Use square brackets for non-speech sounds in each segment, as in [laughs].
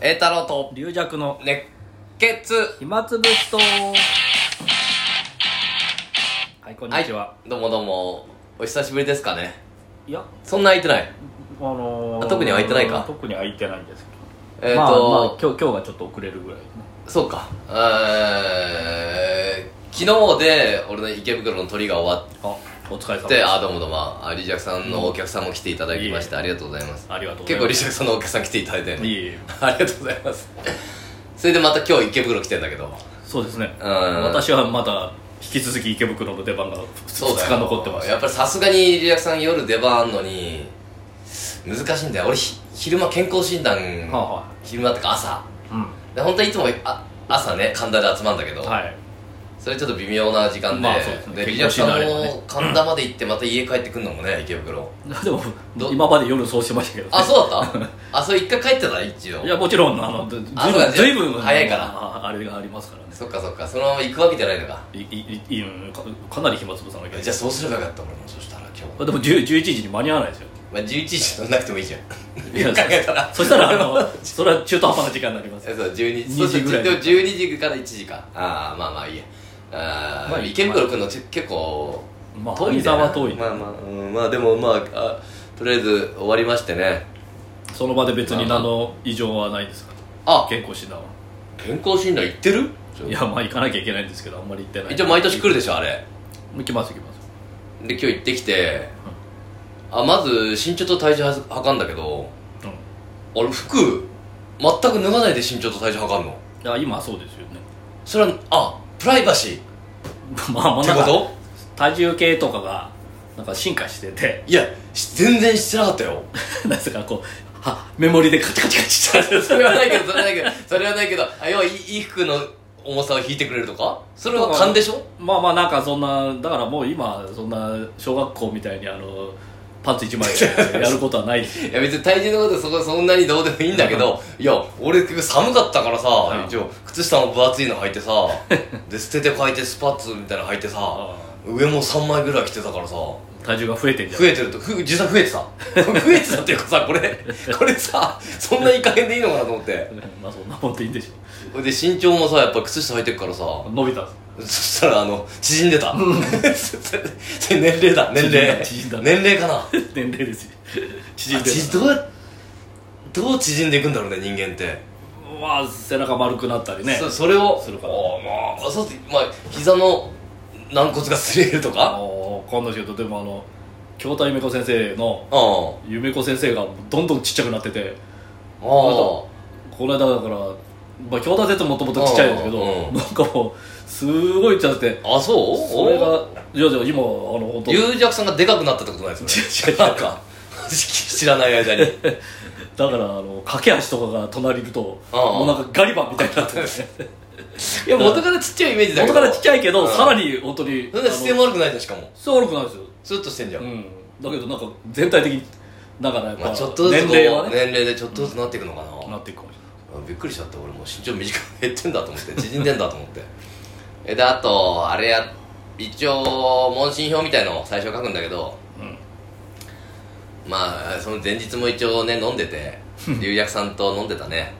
栄太郎と龍弱の熱血。暇つぶしとはいこんにちは、どうもどうも。お久しぶりですかね。い、や。そんな空いてない。あのーあ特に空いてないか？特に空いてないんですけえっ、ど、まあ、まあと、今日今日がちょっと遅れるぐらいそうか。えー、昨日で俺の池袋の鳥が終わあお疲れ様ってあどうもどうも。あリジャクさんのお客さんも来ていただきまして、ありがとうございます。ありがとうござい結構リますジャクさんのお客さん来ていただいていえいえ。ありがとうございます。それでまた今日池袋来てんだけど。そうですね。うん。私はまだ引き続き池袋の出番が2そうだよ日残ってます。やっぱりさすがにリジャクさん夜出番あんのに難しいんだよ。俺ひ昼間健康診断、はあは昼間ってか朝。うん。で本当はいつもあ朝ね神田で集まるんだけど、はいそれちょっと微妙な時間で,、まあそうでリジャクさんも神田まで行ってまた家帰ってくんのもね池袋でもど今まで夜そうしてましたけど、あそうだった？[laughs] あそれ一回帰ってた？一度いやもちろん。あのずずいぶん早いから。ああれがありますからね。そっかそっか。そのまま行くわけじゃないのか。いいいうんかかなり暇つぶさなきゃじゃあそうすればよかった俺もそしたら今日でも10 11時に間に合わないですよ。まあ、11時じゃなくてもいいじゃん。考えたら。そしたらあのそれは中途半端な時間になります。えそう12 2時。ぐらいでも12時から1時か。ああまあまあいいやあー、まあ池袋来るのち結構まあ遠いは遠い、まあまあ、うん、まあでもまああとりあえず終わりましてね。その場で別に何の異常はないですか？あ健康診断は。健康診断行ってる？いやまあ行かなきゃいけないんですけどあんまり行ってない。一応毎年来るでしょあれ。行きます行きます。で今日行ってきて、あまず身長と体重は測んだけどうん。俺服全く脱がないで身長と体重測んの？いや今はそうですよね。それはあプライバシー。[laughs] まあまあなんこと？体重計とかがなんか進化してて。いやし全然してなかったよ。[laughs] なんかこうはメモリでカチカチカチって [laughs] それはないけどそれはないけどそれはないけどあ要は衣服の重さを引いてくれるとか？それは勘でしょ？まあまあなんかそんなだからもう今そんな小学校みたいにあのパンツ1枚でやることはない [laughs] いや別に体重のことはそこそんなにどうでもいいんだけどいや俺結構寒かったからさうん一応靴下も分厚いの履いてさ [laughs] で捨てて履いてスパッツみたいなの履いてさ上も3枚ぐらい着てたからさ体重が増えてんじゃん。増えてるとふ実際増えてた。[laughs] 増えてたっていうかさこれこれさそんないい加減でいいのかなと思って。まあそんなもんでいいんでしょで身長もさやっぱ靴下履いてるからさ伸びたそしたらあの縮んでた年齢だ。年齢。縮んだ。年齢かな。[laughs] 年齢です。よ縮んあでちどうやどう縮んでいくんだろうね人間って、まあ背中丸くなったりね。そそれをするから。あまあそうってまあ膝の軟骨がすれるとあか？の分かんないですけどでもあの京田夢子先生のあ夢子先生がどんどんちっちゃくなってて。ああこの間だからまあ京田先生もともとちっちゃいですけどうんうん。なんかもうすごいちっちゃくて。ああそう？それがいやいや今あの本当。龍弱さんがでかくなったってことないですよね。なんか [laughs] 知らない間に。[laughs] だからあの駆け足とかが隣にいるとああ。もうなんかガリバンみたいになってて。いや元からちっちゃいイメージだけど。元からちっちゃいけどうん。さらに本当にそんな姿勢も悪くないじゃんしかもそう悪くないですよ。スッとしてんじゃん、うん。だけどなんか全体的にだからやっぱまあ、ちょっとずつ年齢はね。年齢でちょっとずつなっていくのかな、なっていくかもしあびっくりしちゃった。俺もう身長短く減ってんだと思って。縮んでんだと思って。えであとあれや一応問診票みたいのを最初書くんだけどれないまあその前日も一応ね飲んでて龍薬さんと飲んでたね。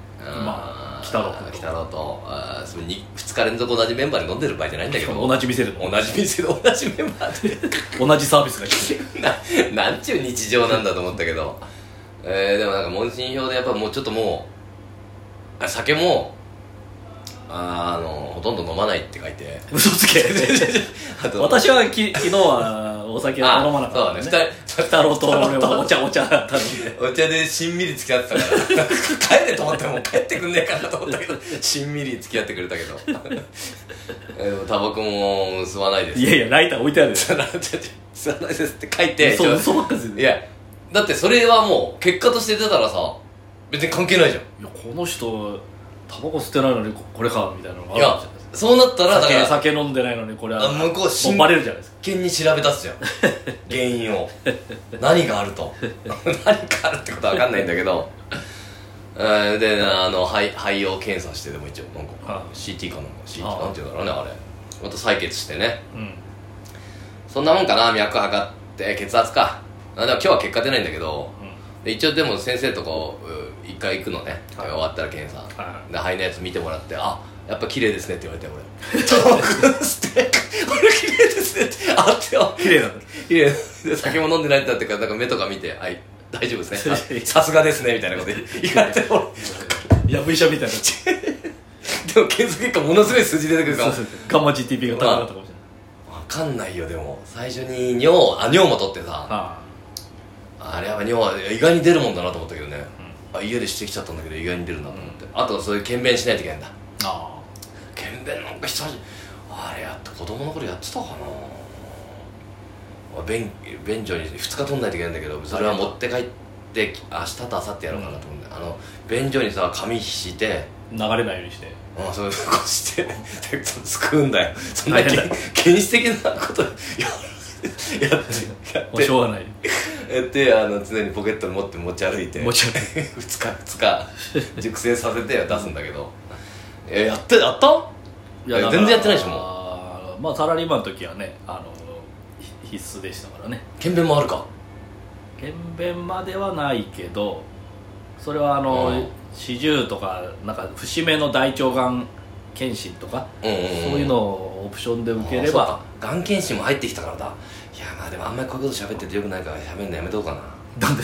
まあ北郎君と北郎と。あーそれに2日連続同じメンバーで飲んでる場合じゃないんだけど。うん同じ店で。同じ店で同じメンバーで。同じサービスが来て [laughs] ななんちゅう日常なんだと思ったけど、えー、でもなんか問診票でやっぱもうちょっともうあ酒もあのほとんど飲まないって書いて。嘘つけ。[laughs] あと私はき昨日はお酒は飲まなかったんで、そうだね。ね、太郎と俺はお茶お茶だったので。お茶でしんみり付き合ってたから。帰れと思っても帰ってくんねえかなと思ったけどしんみり付き合ってくれたけど。[laughs] タバコも吸わないです。いやいやライター置いてある吸わない吸わないですって書いて嘘嘘ばっかりですいやだってそれはもう結果として出たらさ別に関係ないじゃん。いやこの人タバコ吸ってないのにここれかみたいなのがあいやるじゃないですか。そうなったらだか酒ら酒飲んでないのにこれはあ向こうもうバレるじゃないですか。真剣に調べ出すじゃん。[laughs] 原因を。何があると。[laughs] 何があるってことは分かんないんだけど。えーであの肺肺を検査してでも一応なんかあ CT かなんか CT あなんていうんだろうねあれ。また採血してね。うん。そんなもんかな脈測って血圧か。あでも今日は結果出ないんだけどうんで一応でも先生とこう一回行くのね、はい。終わったら検査、はで肺のやつ見てもらって「あやっぱ綺麗ですね」って言われて俺「[laughs] 遠くして俺綺麗ですね」って。あってよ綺麗なんだ。綺麗。で酒も飲んでないってなってからなんか目とか見て「はい大丈夫ですね。[laughs] あさすがですね」みたいなこと言 [laughs] われて俺やぶ医者みたいな。でも検査結果ものすごい数字出てくるから。そうそう。ガンマ GTP が高かったかもしれない。分かんないよでも。最初に尿あ尿も取ってさ。ああれやっぱ尿は意外に出るもんだなと思ったけどね、あ家でしてきちゃったんだけど意外に出るなと思って、あとそういう検便しないといけないんだ。あ検便なんか久しあれやって子供の頃やってたかな。便便所に2日取んないといけないんだけどそれは持って帰って明日と明後日やろうかなと思うんあの便所にさ紙敷いて流れないようにして。あそういうこうしてですくうんだよ。そんな原始的なことややってやっもうしょうがない。てやってあの常にポケットに持って持ち歩いて持ち歩いて。[laughs] 2日2日熟成させて出すんだけど。えやってやった？いや全然やってないでしょもう。まあサラリーマンの時はねあのひ必須でしたからね。検便もあるか？検便まではないけどそれはあのうん。四十とかなんか節目の大腸がん検診とか、うんうんうん。そういうのをオプションで受ければ。がん検診も入ってきたからだいやまあでもあんまりこういうこと喋っててよくないから喋るのやめとこうかな。なんで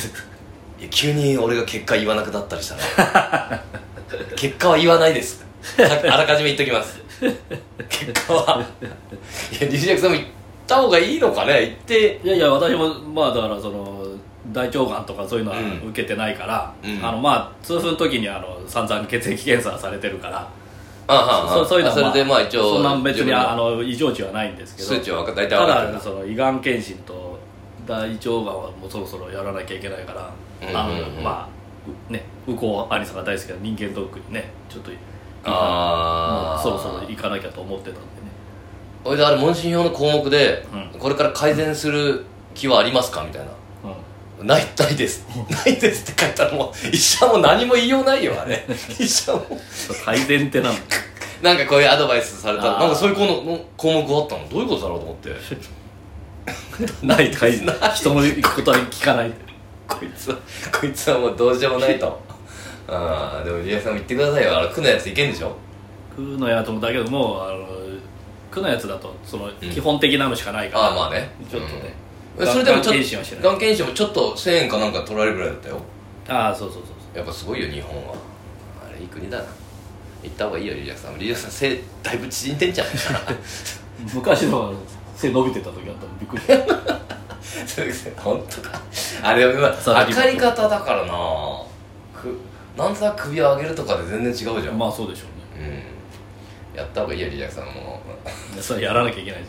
いや急に俺が結果言わなくなったりしたら。[laughs] 結果は言わないです。ああらかじめ言っときます。結果は。いやリシャクさんも言った方がいいのかね言って。いやいや私もまあだからその大腸がんとかそういうのはうん。受けてないから、うん。あのまあ痛風の時にあの散々血液検査されてるからそうそういうのは、それでまあ一応そんな別にあの。の異常値はないんですけど。数値は大体ただその胃がん検診と大腸がんはもうそろそろやらなきゃいけないから、まあうね右近兄さんが大好きな人間ドックにねちょっとあそろそろ行かなきゃと思ってたんでね。それであれ問診票の項目で、うこれから改善する気はありますか？みたいな。うないないです。ないですって書いたらもう医者も何も言いようないよあれ。[laughs] 医者も。ん改善ってなんだなんかこういうアドバイスされたらなんかそういう項の項目があったの？どういうことだろうと思って？[laughs] ないって書いて人の言うことは聞かない。こいつはこいつはもうどうしようもないと。ああでもリアさんも言ってくださいよ。あれ区のやついけんでしょ？区のやつもだけどもあの区のやつだとその基本的なのしかないから、ああまあね。ちょっとね、えそれでもちょっとがん検診はしてない。がん検診もちょっと1000円かなんか取られるぐらいだったよ。ああそうそうそう。そうやっぱすごいよ日本は。あれいい国だな。行った方がいいよリリアさん。リリアさん背だいぶ縮んでんじゃないかな。[laughs] 昔の背伸びてた時あったのびっくりした。[laughs] そうですね本当か。あれはさあ測り方だからな。くなんとなく首を上げるとかで全然違うじゃん、まあそうでしょうね。うん。やった方がいいよリリアさんも。いやそれやらなきゃいけないし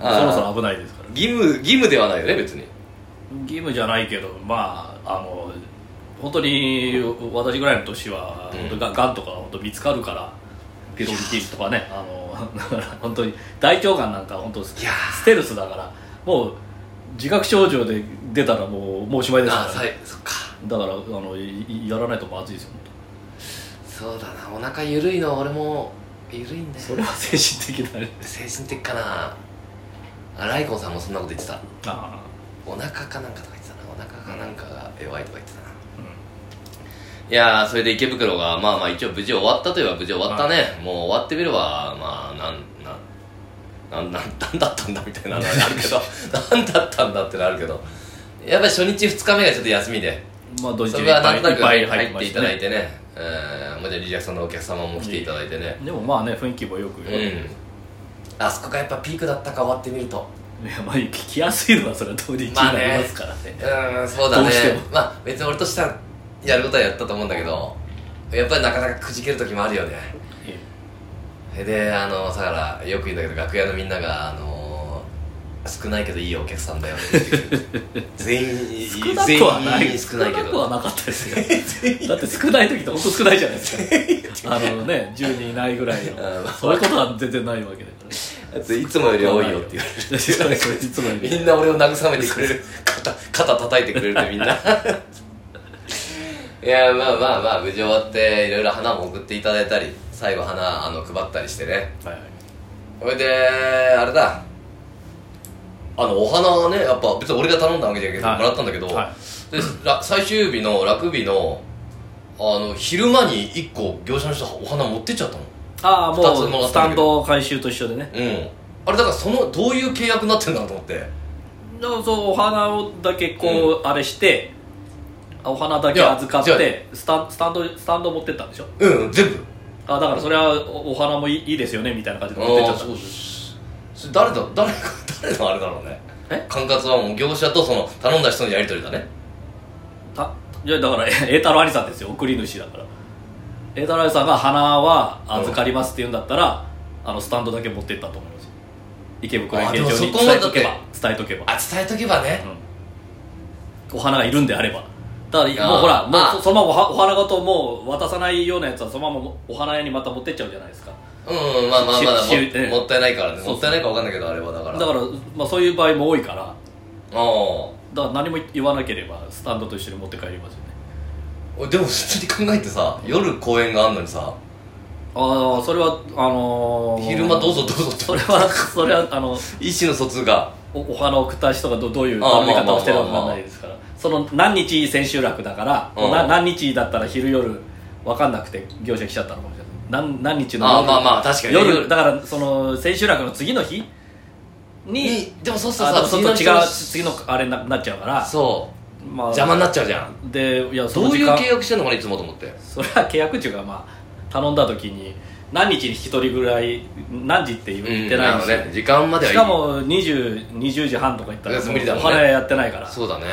そああろそろ危ないですから。義務義務ではないよね別に。義務じゃないけどまああの本当に私ぐらいの年は、うん。本当ががんとか本当見つかるからピロリ菌とかねあのだから本当に大腸がんなんか本当ステルスだからもう自覚症状で出たらもうもうおしまいですから、ね、いそっか。だからあのやらないとまずいですよ本そうだなお腹ゆるいの俺もゆるいんだよ当それは精神的なね精神的かなあライコンさんもそんなこと言ってた。あお腹かなんかとか言ってたな。お腹かなんかが弱いとか言ってたな。あ、いやーそれで池袋がまあまあ一応無事終わったといえば無事終わったね、もう終わってみればまあなんなんなんなんなんだったんだみたいなのが [laughs] あるけど。なんだったんだってのあるけど。やっぱり初日2日目がちょっと休みで。うん、まあ土日はないんとなく入っていただいてね。うん。もちろんリリアクさんのお客様も来ていただいてね。でもまあね雰囲気もよく、うんあそこがやっぱピークだったか終わってみると。いやまあ聞きやすいのはそれは土日になりますからね,、うんそうだね。まあ別に俺としてはやることはやったと思うんだけどやっぱりなかなかくじける時もあるよね。えであのだからよく言うんだけど楽屋のみんながあの少ないけどいいお客さんだよ。って全員少なくはない。少ないけ少なくはどなかったですよ。[laughs] だって少ない時って本当少ないじゃないですか。[laughs] あのね10人いないぐらいの。[laughs] うんそういうことは全然ないわけだから。だっていつもより多いよって言われるそうそういつもよりみんな俺を慰めてくれる。肩肩叩いてくれるってみんな。いやまあまあまあ無事終わっていろいろ花も送っていただいたり最後花あの配ったりしてね。はいはい。それであれだあのお花はねやっぱ別に俺が頼んだわけじゃないけど、はい。もらったんだけど、はでら最終日の楽日のあの昼間に1個業者の人お花持ってっちゃったの。ああもうスタンド回収と一緒でね。うん。あれだからそのどういう契約になってんだと思って。だからそうお花をだけこう、あれしてお花だけ預かってスタンスタンドスタンド持ってったんでしょ？うんうん全部。あだからそれはおお花もいいいいですよねみたいな感じで持ってっちゃった。誰だ誰あれだろうね。え？管轄はもう業者とその頼んだ人のやり取りだね。あいやだから [laughs] 栄太郎兄さんですよ。送り主だから。栄太郎兄さんが花は預かりますって言うんだったら、あのスタンドだけ持ってったと思いますよ。池袋あ演芸場に伝えとけば伝えとけば。あ伝えとけばね。お花がいるんであれば。だからあーもうほらもあうそそのままお花ごともう渡さないようなやつはそのままお花屋にまた持ってっちゃうじゃないですかうんまあまあしまだももったいないからね。そうそう。もったいないか分かんないけどあれは。だから。だから、まあ、そういう場合も多いから。ああ。だから何も言わなければスタンドと一緒に持って帰りますよね。俺でも普通に考えてさ夜公演があんのにさ。ああそれはあのー昼間どうぞどうぞそれはそれはあの意思の疎通が。おお花を送った人がどどういうああ頼み方をしてるのかまあまあまあまあわかんないですから。その何日千秋楽だから、うん。な何日だったら昼夜分かんなくて業者来ちゃったのかもしれない何何日のああ夜まあまあ確かに夜だからその千秋楽の次の日ににでもそうするあとさちょっと違う人次のあれにななっちゃうから。そう。まあ邪魔になっちゃうじゃん。でいやそどういう契約してんのかないつもと思って。それは契約中がまあ頼んだ時に何日に引き取りぐらい何時って言ってないんですよ、ね。時間まではいい。しかも 20, 20時半とか言ったらいや無理だもんね。お花屋やってないから。そうだね。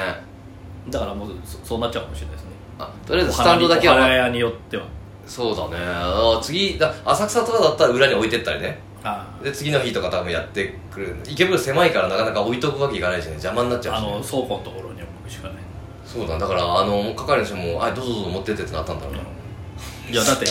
だからもうそそうなっちゃうかもしれないですね。あとりあえずスタンドだけはお花屋によってはそうだね。あ次だ浅草とかだったら裏に置いてったりね。あで次の日とか多分やってくる。池袋狭いからなかなか置いとくわけいかない。しね邪魔になっちゃうし、ね、あの倉庫のところに置くしかない、そうだだからあの係の人も「あどうぞどうぞ持ってって」ってなったんだろうね。いやだって